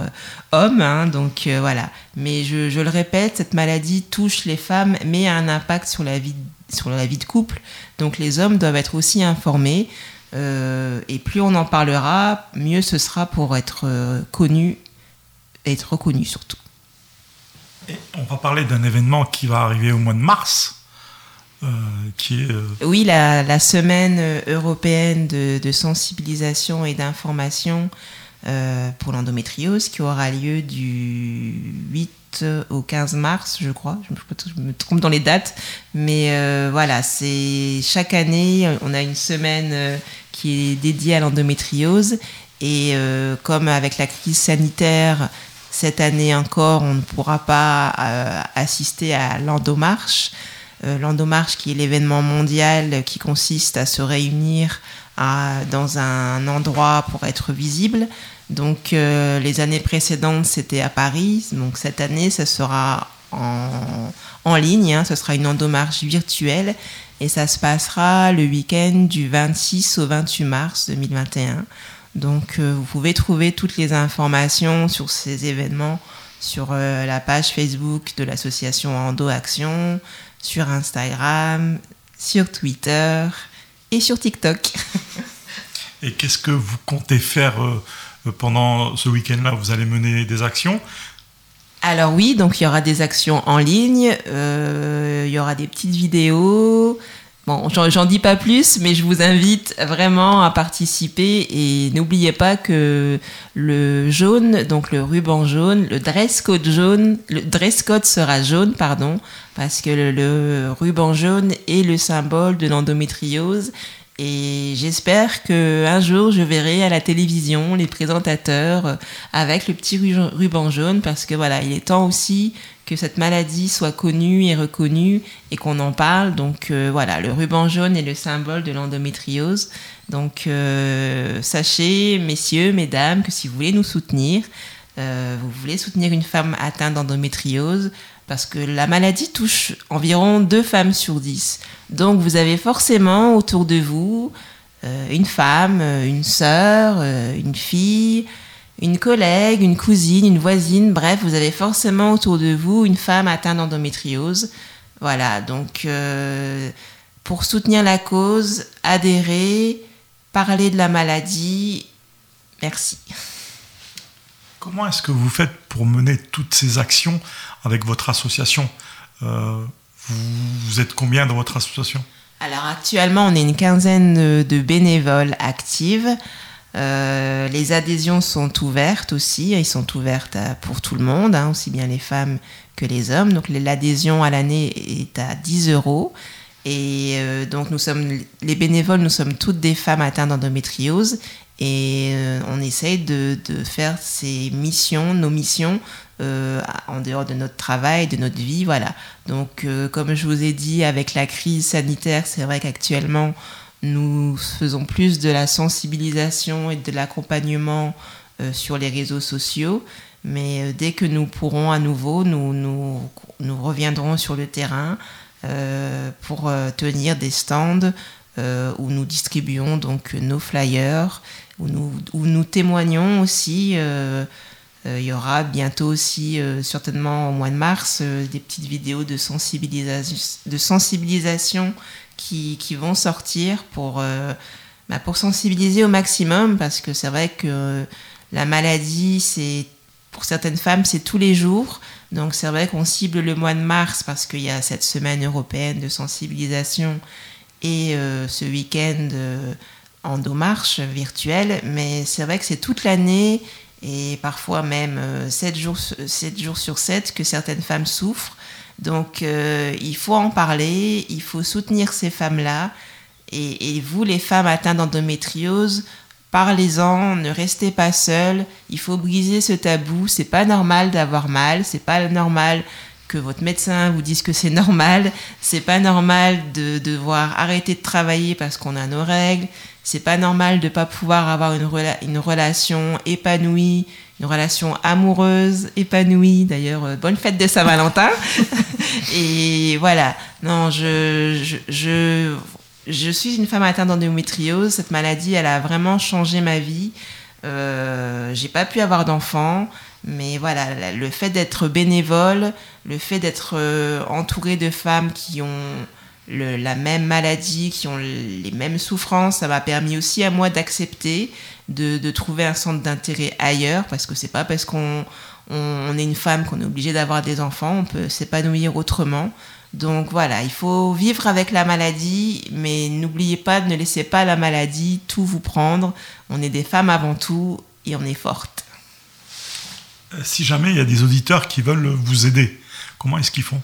D: hommes. Hein, donc voilà. Mais je, je, le répète, cette maladie touche les femmes, mais a un impact sur la vie, sur la vie de couple. Donc les hommes doivent être aussi informés. et plus on en parlera, mieux ce sera pour être connu être reconnu surtout.
C: on va parler d'un événement qui va arriver au mois de mars. Euh, qui est, euh,
D: Oui, la, semaine européenne de, sensibilisation et d'information pour l'endométriose qui aura lieu du 8 au 15 mars, je crois. Je me trompe dans les dates, mais voilà, c'est chaque année, on a une semaine qui est dédiée à l'endométriose et comme avec la crise sanitaire, cette année encore, on ne pourra pas euh, assister à l'Endomarche. Euh, L'Endomarche qui est l'événement mondial qui consiste à se réunir dans un endroit pour être visible. Donc euh, les années précédentes, c'était à Paris. Donc cette année, ça sera en, ligne. Hein. ce sera une endomarche virtuelle. Et ça se passera le week-end du 26 au 28 mars 2021. Donc euh, vous pouvez trouver toutes les informations sur ces événements sur euh, la page Facebook de l'association Endo Action, sur Instagram, sur Twitter et sur TikTok. [LAUGHS]
C: et qu'est-ce que vous comptez faire euh, pendant ce week-end-là? Vous allez mener des actions?
D: Alors oui, donc il y aura des actions en ligne, il y aura des petites vidéos, Bon, j'en dis pas plus, mais je vous invite vraiment à participer et n'oubliez pas que le jaune, donc le ruban jaune, le dress code jaune, le dress code sera jaune, pardon, parce que le, ruban jaune est le symbole de l'endométriose et j'espère que un jour je verrai à la télévision les présentateurs avec le petit ruban jaune parce que voilà, il est temps aussi que cette maladie soit connue et reconnue et qu'on en parle. Donc euh, voilà, le ruban jaune est le symbole de l'endométriose. Donc euh, sachez, messieurs, mesdames, que si vous voulez nous soutenir, euh, vous voulez soutenir une femme atteinte d'endométriose, parce que la maladie touche environ deux femmes sur dix. Donc vous avez forcément autour de vous une femme, une sœur, une fille, une collègue, une cousine, une voisine, bref, vous avez forcément autour de vous une femme atteinte d'endométriose. Voilà, donc euh, pour soutenir la cause, adhérer, parler de la maladie, merci.
C: Comment est-ce que vous faites pour mener toutes ces actions avec votre association? Euh, vous, êtes combien dans votre association?
D: Alors actuellement, on est une quinzaine de bénévoles actives. Euh, les adhésions sont ouvertes aussi, elles sont ouvertes pour tout le monde, hein, aussi bien les femmes que les hommes. Donc l'adhésion à l'année est à 10 euros. Et euh, donc nous sommes les bénévoles, nous sommes toutes des femmes atteintes d'endométriose et euh, on essaye de, faire ces missions, nos missions en dehors de notre travail, de notre vie, voilà. Donc comme je vous ai dit, avec la crise sanitaire, c'est vrai qu'actuellement nous faisons plus de la sensibilisation et de l'accompagnement euh, sur les réseaux sociaux, mais euh, dès que nous pourrons à nouveau, nous, nous, reviendrons sur le terrain euh, pour tenir des stands où nous distribuons donc nos flyers, où nous, où nous témoignons aussi. il y aura bientôt aussi, certainement au mois de mars, des petites vidéos de, sensibilisation, de sensibilisation qui, vont sortir pour, euh, bah, pour sensibiliser au maximum parce que c'est vrai que la maladie, c'est pour certaines femmes, c'est tous les jours. Donc c'est vrai qu'on cible le mois de mars parce qu'il y a cette semaine européenne de sensibilisation et euh, ce week-end euh, en marche virtuelle. Mais c'est vrai que c'est toute l'année et parfois même 7 jours, 7 jours sur 7 que certaines femmes souffrent. Donc euh, il faut en parler, il faut soutenir ces femmes-là. Et, vous, les femmes atteintes d'endométriose, parlez-en, ne restez pas seules. Il faut briser ce tabou. C'est pas normal d'avoir mal, c'est pas normal que votre médecin vous dise que c'est normal. C'est pas normal de devoir arrêter de travailler parce qu'on a nos règles. C'est pas normal de pas pouvoir avoir une relation épanouie, une relation amoureuse, épanouie. D'ailleurs, euh, bonne fête de Saint-Valentin. [LAUGHS] et voilà. Non, je, je, je, suis une femme atteinte d'endométriose. Cette maladie, elle a vraiment changé ma vie. Euh, j'ai pas pu avoir d'enfants, mais voilà, le fait d'être bénévole, le fait d'être euh, entourée de femmes qui ont la même maladie, qui ont les mêmes souffrances, ça m'a permis aussi à moi d'accepter, de, trouver un centre d'intérêt ailleurs, parce que c'est pas parce qu'on on, est une femme qu'on est obligé d'avoir des enfants, on peut s'épanouir autrement. Donc voilà, il faut vivre avec la maladie, mais n'oubliez pas, ne laissez pas la maladie tout vous prendre. On est des femmes avant tout, et on est forte.
C: Euh, si jamais il y a des auditeurs qui veulent vous aider, comment est-ce qu'ils font?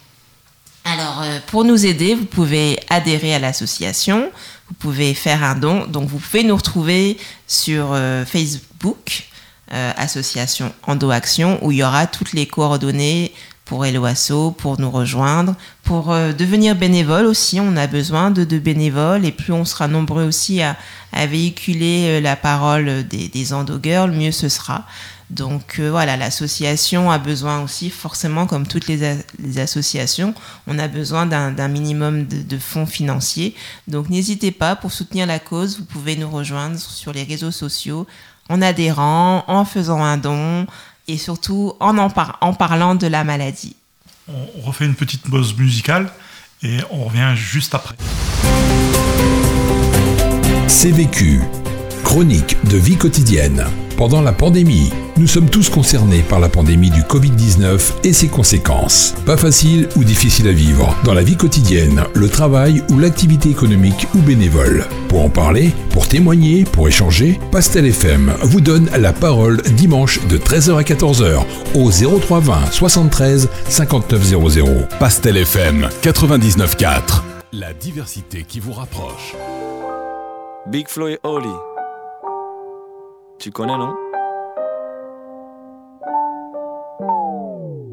D: Alors, euh, pour nous aider, vous pouvez adhérer à l'association, vous pouvez faire un don. Donc, vous pouvez nous retrouver sur euh, Facebook, Association Endo Action, où il y aura toutes les coordonnées pour Eloasso, pour nous rejoindre, pour devenir bénévole aussi. On a besoin de, bénévoles et plus on sera nombreux aussi à, véhiculer la parole des, des Endo Girls, mieux ce sera. Donc euh, voilà, l'association a besoin aussi, forcément, comme toutes les, associations, on a besoin d'un minimum de, fonds financiers. Donc n'hésitez pas, pour soutenir la cause, vous pouvez nous rejoindre sur les réseaux sociaux en adhérant, en faisant un don et surtout en, en, en parlant de la maladie.
C: On refait une petite pause musicale et on revient juste après.
A: C'est vécu. Chronique de vie quotidienne. Pendant la pandémie, nous sommes tous concernés par la pandémie du Covid-19 et ses conséquences. Pas facile ou difficile à vivre dans la vie quotidienne, le travail ou l'activité économique ou bénévole. Pour en parler, pour témoigner, pour échanger, Pastel FM vous donne la parole dimanche de 13h à 14h au 0320 73 5900.
B: Pastel FM 99.4. La diversité qui vous rapproche.
J: Big Flo et Oli. Tu connais, non?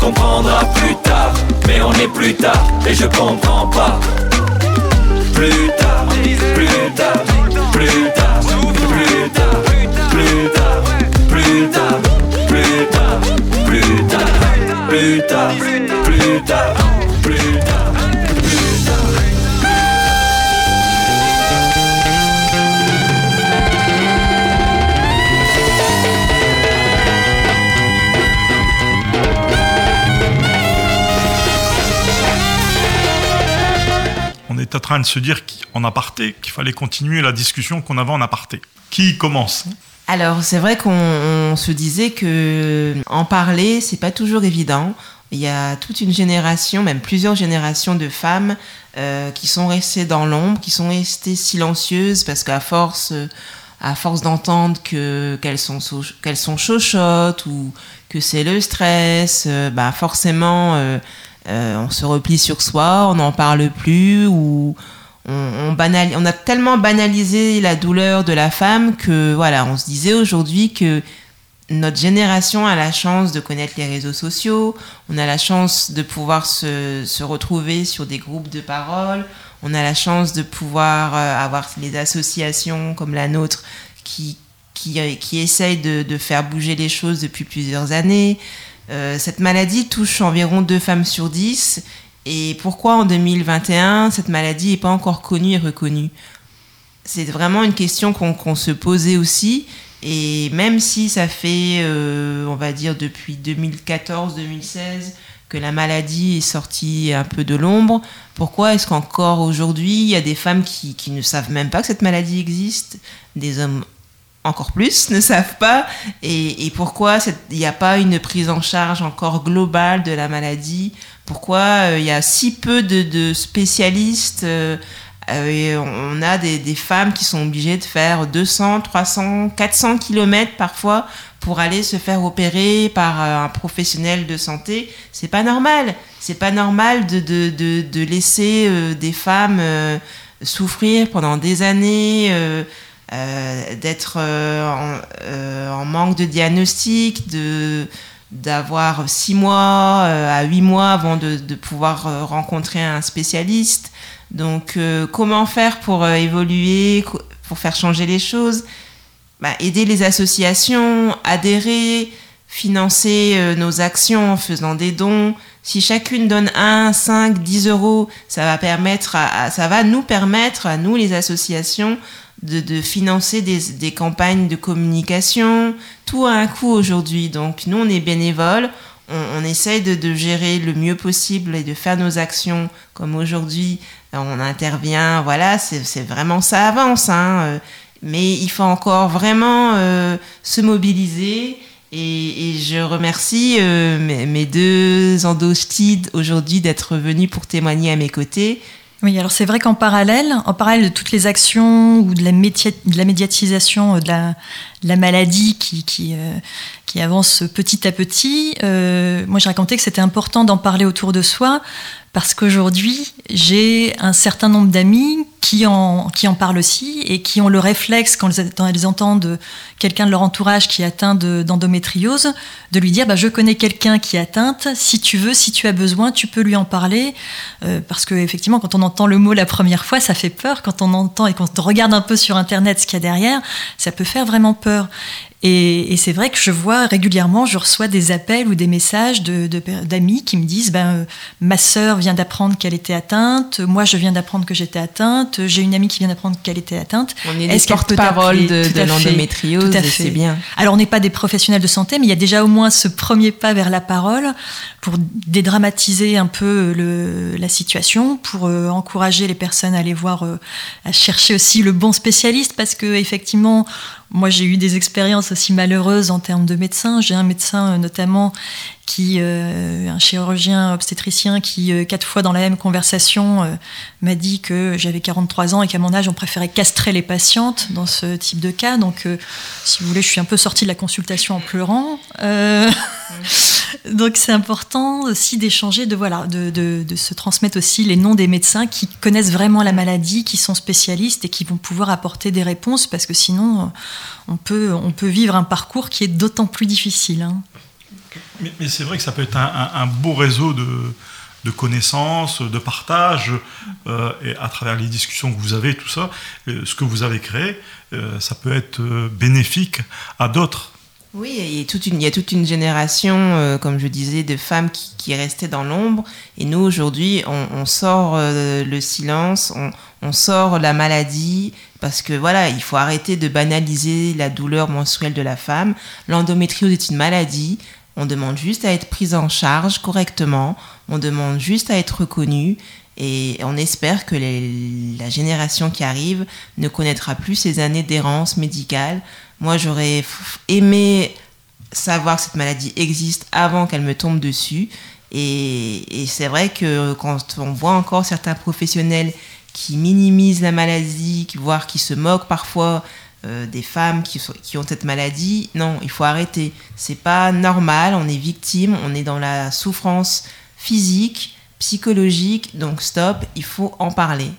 J: comprendras plus tard, mais on est plus tard et je comprends pas. Plus tard, plus tard, plus tard, plus tard, plus tard, plus tard, plus tard, plus tard, plus tard, plus tard, plus tard.
C: Est en train de se dire en aparté qu'il fallait continuer la discussion qu'on avait en aparté. Qui commence?
D: Alors c'est vrai qu'on se disait que en parler c'est pas toujours évident. Il y a toute une génération, même plusieurs générations de femmes euh, qui sont restées dans l'ombre, qui sont restées silencieuses parce qu'à force, à force d'entendre que qu'elles sont qu'elles sont chochottes ou que c'est le stress, euh, bah forcément euh, on se replie sur soi, on n'en parle plus ou on, on, a tellement banalisé la douleur de la femme que voilà, on se disait aujourd'hui que notre génération a la chance de connaître les réseaux sociaux, on a la chance de pouvoir se, retrouver sur des groupes de parole, on a la chance de pouvoir euh, avoir des associations comme la nôtre qui, qui, qui essayent de, faire bouger les choses depuis plusieurs années. Euh, cette maladie touche environ deux femmes sur dix. Et pourquoi en 2021, cette maladie n'est pas encore connue et reconnue? C'est vraiment une question qu'on se posait aussi. Et même si ça fait, euh, on va dire, depuis 2014-2016 que la maladie est sortie un peu de l'ombre, pourquoi est-ce qu'encore aujourd'hui, il y a des femmes qui, qui, ne savent même pas que cette maladie existe, des hommes encore plus [LAUGHS] ne savent pas, et, et pourquoi il n'y a pas une prise en charge encore globale de la maladie? Pourquoi euh, il y a si peu de, spécialistes euh, et on a des, femmes qui sont obligées de faire 200, 300, 400 kilomètres parfois pour aller se faire opérer par euh, un professionnel de santé? C'est pas normal. C'est pas normal de, de, laisser des femmes souffrir pendant des années, d'être en, manque de diagnostic, de d'avoir six mois euh, à huit mois avant de, pouvoir euh, rencontrer un spécialiste. Donc, euh, comment faire pour évoluer, pour faire changer les choses? Bah, Aider les associations, adhérer, financer nos actions en faisant des dons. Si chacune donne 1, 5, 10 euros, ça va, permettre ça va nous permettre, à nous les associations, de, financer des, campagnes de communication. Tout a un coût aujourd'hui. Donc nous, on est bénévoles. On, essaye de, gérer le mieux possible et de faire nos actions comme aujourd'hui. On intervient, voilà, c'est vraiment ça avance. Hein. Mais il faut encore vraiment euh, se mobiliser. Et, je remercie euh, mes, mes, deux endostides aujourd'hui d'être venus pour témoigner à mes côtés.
E: Oui, alors c'est vrai qu'en parallèle, en parallèle de toutes les actions ou de la, médiatisation euh, de la, la maladie euh, qui, avance petit à petit, euh, moi j'ai raconté que c'était important d'en parler autour de soi parce qu'aujourd'hui j'ai un certain nombre d'amis qui en, qui en parlent aussi et qui ont le réflexe quand elles, entendent quelqu'un de leur entourage qui est atteint d'endométriose de, lui dire bah, je connais quelqu'un qui est atteinte, si tu veux, si tu as besoin, tu peux lui en parler. Euh, parce que effectivement quand on entend le mot la première fois ça fait peur, quand on entend et quand on regarde un peu sur internet ce qu'il y a derrière, ça peut faire vraiment peur. Et, c'est vrai que je vois régulièrement, je reçois des appels ou des messages d'amis qui me disent ben, Ma sœur vient d'apprendre qu'elle était atteinte, moi je viens d'apprendre que j'étais atteinte, j'ai une amie qui vient d'apprendre qu'elle était atteinte.
D: On est des porte-parole de, de l'endométriose, c'est bien.
E: Alors on n'est pas des professionnels de santé, mais il y a déjà au moins ce premier pas vers la parole pour dédramatiser un peu le, la situation, pour euh, encourager les personnes à aller voir, euh, à chercher aussi le bon spécialiste, parce que effectivement, moi, j'ai eu des expériences aussi malheureuses en termes de médecins. J'ai un médecin euh, notamment qui, euh, un chirurgien obstétricien qui, euh, quatre fois dans la même conversation, m'a dit que j'avais 43 ans et qu'à mon âge, on préférait castrer les patientes dans ce type de cas. Donc, si vous voulez, je suis un peu sortie de la consultation en pleurant. [LAUGHS] donc, c'est important aussi d'échanger, de, voilà, de, se transmettre aussi les noms des médecins qui connaissent vraiment la maladie, qui sont spécialistes et qui vont pouvoir apporter des réponses parce que sinon, on peut, on peut vivre un parcours qui est d'autant plus difficile. Hein.
C: Mais, c'est vrai que ça peut être un, beau réseau de, de, connaissances, de partage, euh, et à travers les discussions que vous avez, tout ça, euh, ce que vous avez créé, euh, ça peut être bénéfique à d'autres.
D: Oui, il y a toute une, génération, comme je disais, de femmes qui, qui restaient dans l'ombre. Et nous, aujourd'hui, on, sort le silence, on, on, sort la maladie, parce que voilà, il faut arrêter de banaliser la douleur menstruelle de la femme. L'endométriose est une maladie. On demande juste à être prise en charge correctement. On demande juste à être reconnue. Et on espère que la génération qui arrive ne connaîtra plus ces années d'errance médicale. Moi, j'aurais aimé savoir que cette maladie existe avant qu'elle me tombe dessus. Et, c'est vrai que quand on voit encore certains professionnels qui minimisent la maladie, voire qui se moquent parfois euh, des femmes qui, qui, ont cette maladie, non, il faut arrêter. C'est pas normal, on est victime, on est dans la souffrance physique, psychologique, donc stop, il faut en parler.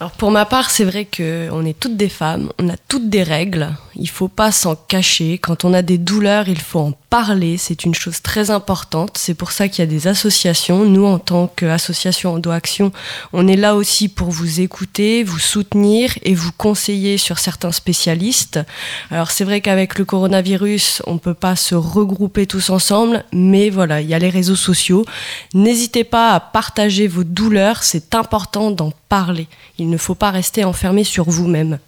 F: Alors pour ma part, c'est vrai qu'on est toutes des femmes, on a toutes des règles, il faut pas s'en cacher. Quand on a des douleurs, il faut en parler, c'est une chose très importante. C'est pour ça qu'il y a des associations. Nous, en tant qu'association Endo Action, on est là aussi pour vous écouter, vous soutenir et vous conseiller sur certains spécialistes. Alors c'est vrai qu'avec le coronavirus, on peut pas se regrouper tous ensemble, mais voilà, il y a les réseaux sociaux. N'hésitez pas à partager vos douleurs, c'est important d'en parler. Il ne faut pas rester enfermé sur vous-même.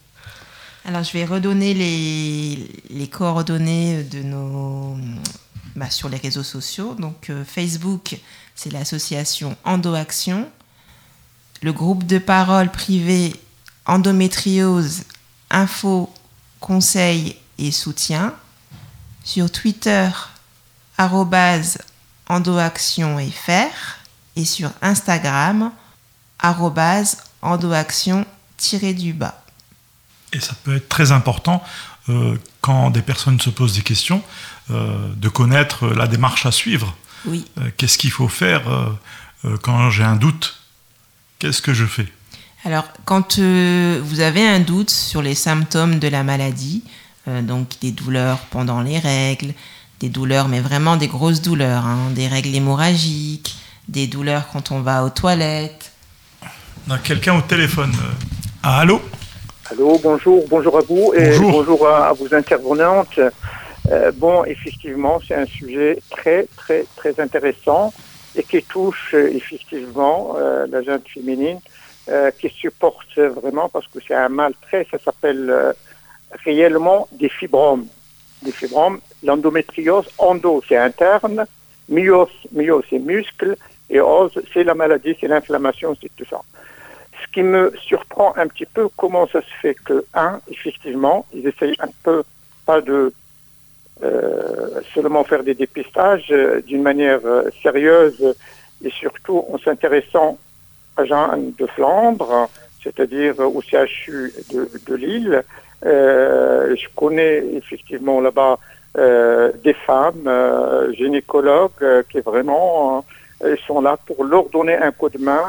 D: Alors, je vais redonner les, coordonnées de nos, bah, sur les réseaux sociaux. Donc, euh, Facebook, c'est l'association Endoaction. Le groupe de parole privé Endométriose, Info, Conseil et Soutien. Sur Twitter, endoaction.fr et sur Instagram, endoaction-du-bas.
C: Et ça peut être très important euh, quand des personnes se posent des questions, euh, de connaître la démarche à suivre.
D: Oui.
C: Euh, qu'est-ce qu'il faut faire quand j'ai un doute? Qu'est-ce que je fais?
D: Alors, quand vous avez un doute sur les symptômes de la maladie, donc des douleurs pendant les règles, des douleurs, mais vraiment des grosses douleurs, hein, des règles hémorragiques, des douleurs quand on va aux toilettes.
C: On a quelqu'un au téléphone. Ah, allô?
K: Allô, bonjour, bonjour à vous et bonjour, à, vos intervenantes. Euh, bon, effectivement, c'est un sujet très, très, très intéressant et qui touche euh, effectivement euh, la jeune féminine, qui supporte vraiment parce que c'est un mal très, ça s'appelle réellement des fibromes. Des fibromes, l'endométriose, endo c'est interne, myos, myos c'est muscle et ose c'est la maladie, c'est l'inflammation, c'est tout ça qui me surprend un petit peu, comment ça se fait que, un, effectivement, ils essayent un peu, pas de euh, seulement faire des dépistages euh, d'une manière euh, sérieuse et surtout en s'intéressant à Jean de Flandre, c'est-à-dire au CHU de, Lille. je connais effectivement là-bas des femmes gynécologues qui vraiment sont là pour leur donner un coup de main,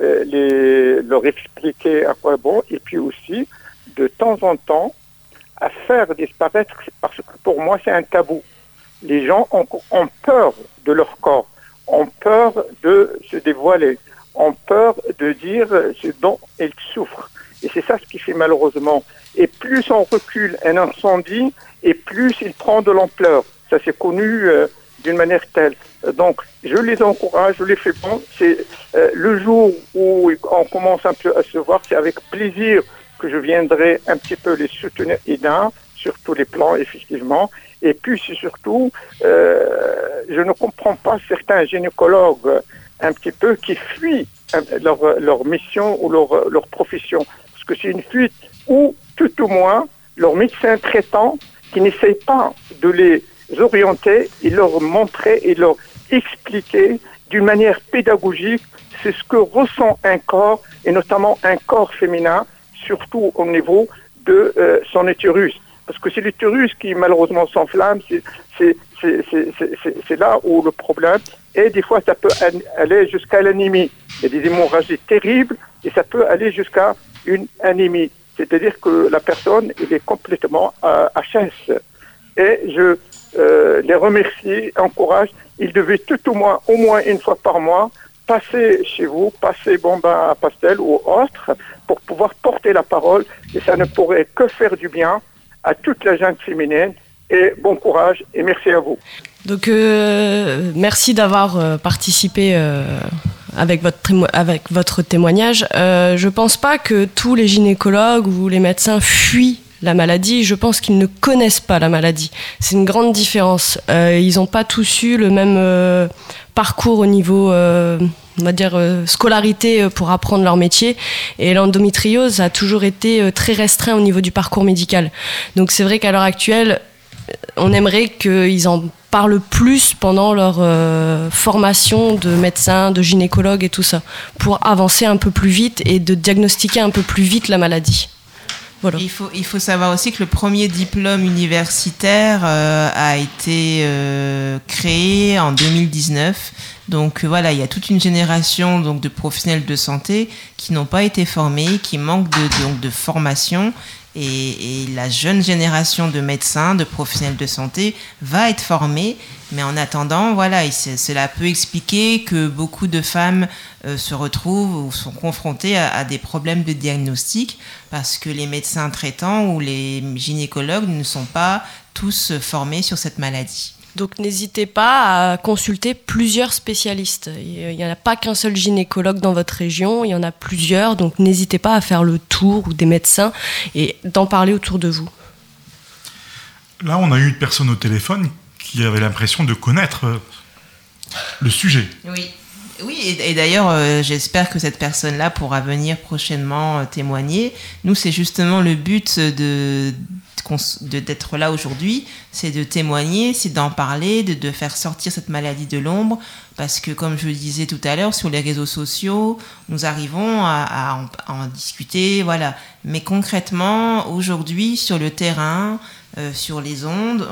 K: euh, les, leur expliquer à quoi bon, et puis aussi, de temps en temps, à faire disparaître, parce que pour moi, c'est un tabou. Les gens ont, ont, peur de leur corps, ont peur de se dévoiler, ont peur de dire ce dont ils souffrent. Et c'est ça ce qui fait malheureusement. Et plus on recule un incendie, et plus il prend de l'ampleur. Ça c'est connu euh, d'une manière telle. Donc, je les encourage, je les fais bon. C'est euh, le jour où on commence un peu à se voir, c'est avec plaisir que je viendrai un petit peu les soutenir et d'un sur tous les plans, effectivement. Et puis, surtout, euh, je ne comprends pas certains gynécologues un petit peu qui fuient euh, leur, leur mission ou leur, leur profession. Parce que c'est une fuite ou, tout au moins, leur médecin traitant qui n'essaye pas de les orienter et leur montrer et leur expliquer d'une manière pédagogique c'est ce que ressent un corps et notamment un corps féminin, surtout au niveau de euh, son utérus. Parce que c'est l'utérus qui malheureusement s'enflamme, c'est là où le problème et des fois ça peut aller jusqu'à l'anémie. Il y a des hémorragies terribles et ça peut aller jusqu'à une anémie. C'est-à-dire que la personne est complètement à HS. Et je euh, les remercie, encourage. Ils devaient tout au moins, au moins une fois par mois, passer chez vous, passer bon à pastel ou autre, pour pouvoir porter la parole. Et ça ne pourrait que faire du bien à toute la jeune féminine. Et bon courage et merci à vous.
F: Donc euh, merci d'avoir euh, participé avec votre, avec votre témoignage. je ne pense pas que tous les gynécologues ou les médecins fuient la maladie, je pense qu'ils ne connaissent pas la maladie. C'est une grande différence. Euh, ils n'ont pas tous eu le même euh, parcours au niveau euh, on va dire, scolarité pour apprendre leur métier. Et l'endométriose a toujours été très restreint au niveau du parcours médical. Donc c'est vrai qu'à l'heure actuelle, on aimerait qu'ils en parlent plus pendant leur formation de médecin, de gynécologue et tout ça, pour avancer un peu plus vite et de diagnostiquer un peu plus vite la maladie.
D: Il, faut, il faut savoir aussi que le premier diplôme universitaire euh, a été euh, créé en 2019. Donc euh, voilà, il y a toute une génération donc, de professionnels de santé qui n'ont pas été formés, qui manquent de, donc, de formation et, la jeune génération de médecins, de professionnels de santé va être formée. Mais en attendant, voilà, cela peut expliquer que beaucoup de femmes euh, se retrouvent ou sont confrontées à, des problèmes de diagnostic parce que les médecins traitants ou les gynécologues ne sont pas tous formés sur cette maladie.
F: Donc n'hésitez pas à consulter plusieurs spécialistes. Il n'y en a pas qu'un seul gynécologue dans votre région, il y en a plusieurs. Donc n'hésitez pas à faire le tour ou des médecins et d'en parler autour de vous.
C: Là, on a eu une personne au téléphone qui avait l'impression de connaître euh, le sujet.
D: Oui. Oui, et, d'ailleurs, euh, j'espère que cette personne-là pourra venir prochainement euh, témoigner. Nous, c'est justement le but de, d'être là aujourd'hui, c'est de témoigner, c'est d'en parler, de, faire sortir cette maladie de l'ombre, parce que comme je le disais tout à l'heure, sur les réseaux sociaux, nous arrivons à, en, discuter, voilà. Mais concrètement, aujourd'hui, sur le terrain, euh, sur les ondes,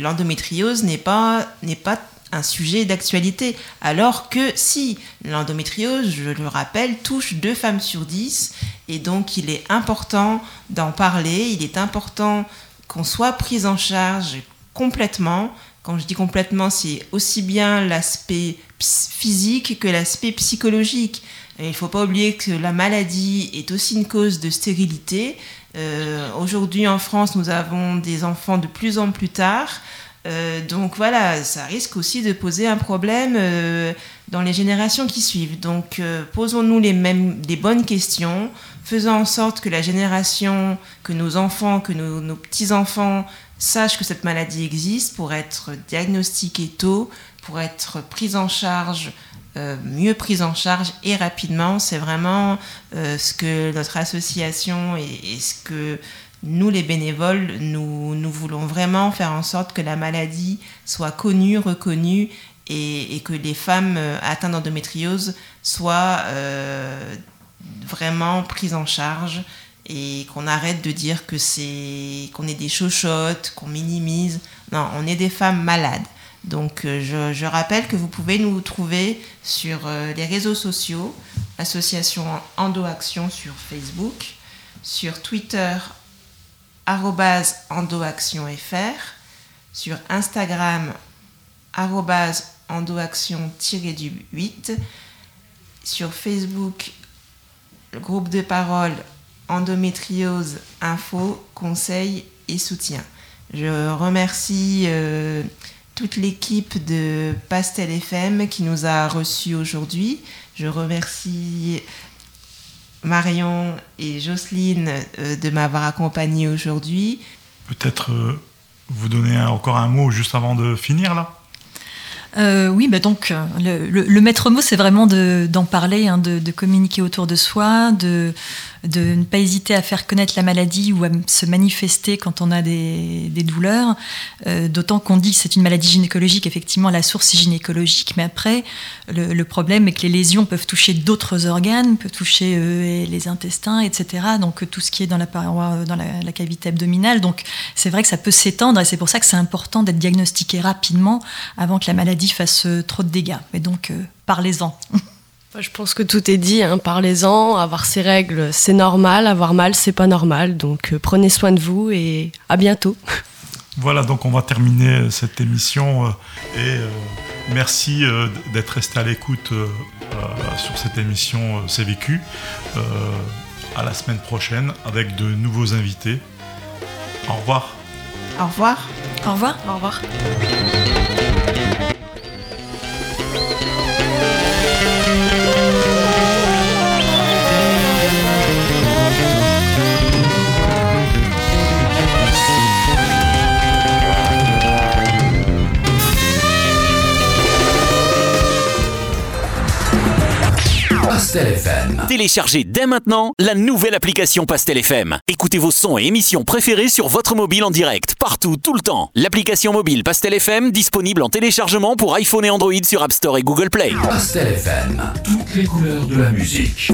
D: l'endométriose n'est pas, n'est pas un sujet d'actualité. Alors que si l'endométriose, je le rappelle, touche deux femmes sur dix, et donc il est important d'en parler, il est important qu'on soit pris en charge complètement. Quand je dis complètement, c'est aussi bien l'aspect physique que l'aspect psychologique. il ne faut pas oublier que la maladie est aussi une cause de stérilité. Euh, aujourd'hui en France, nous avons des enfants de plus en plus tard. Euh, donc voilà, ça risque aussi de poser un problème euh, dans les générations qui suivent. Donc euh, posons-nous les mêmes, bonnes questions, faisons en sorte que la génération, que nos enfants, que nos, petits-enfants sachent que cette maladie existe pour être diagnostiqués tôt, pour être pris en charge, mieux pris en charge et rapidement. C'est vraiment ce que notre association et, et ce que nous, les bénévoles, nous, voulons vraiment faire en sorte que la maladie soit connue, reconnue et, que les femmes euh, atteintes d'endométriose soient euh, vraiment prises en charge et qu'on arrête de dire que c'est qu'on est des chochottes, qu'on minimise. Non, on est des femmes malades. Donc euh, je, je, rappelle que vous pouvez nous trouver sur les réseaux sociaux, Association Endo-Action sur Facebook, sur Twitter endoactionfr, sur Instagram endoaction-8, sur Facebook le groupe de parole endométriose info, conseil et soutien. Je remercie euh, toute l'équipe de Pastel FM qui nous a reçus aujourd'hui. Je remercie Marion et Jocelyne euh, de m'avoir accompagné aujourd'hui.
C: Peut-être euh, vous donner encore un mot juste avant de finir là?
E: Euh, oui, bah donc le, maître mot, c'est vraiment d'en parler, hein, de, communiquer autour de soi, de, de ne pas hésiter à faire connaître la maladie ou à se manifester quand on a des, douleurs. Euh, d'autant qu'on dit que c'est une maladie gynécologique, effectivement, la source est gynécologique, mais après, le, problème est que les lésions peuvent toucher d'autres organes, peuvent toucher euh, les intestins, etc. Donc tout ce qui est dans la paroi, dans la, cavité abdominale. Donc c'est vrai que ça peut s'étendre et c'est pour ça que c'est important d'être diagnostiqué rapidement avant que la maladie fasse euh, trop de dégâts. Mais donc parlez-en. [LAUGHS]
F: Je pense que tout est dit, hein. parlez-en, avoir ses règles c'est normal, avoir mal c'est pas normal, donc euh, prenez soin de vous et à bientôt. [LAUGHS]
C: Voilà, donc on va terminer cette émission euh, et euh, merci d'être resté à l'écoute sur cette émission C'est vécu. à la semaine prochaine avec de nouveaux invités. Au revoir.
D: Au revoir.
E: Au revoir.
F: Au revoir.
A: Pastel FM.
L: Téléchargez dès maintenant la nouvelle application Pastel FM. Écoutez vos sons et émissions préférés sur votre mobile en direct, partout, tout le temps. L'application mobile Pastel FM disponible en téléchargement pour iPhone et Android sur App Store et Google Play.
A: Pastel FM, toutes les couleurs de la musique.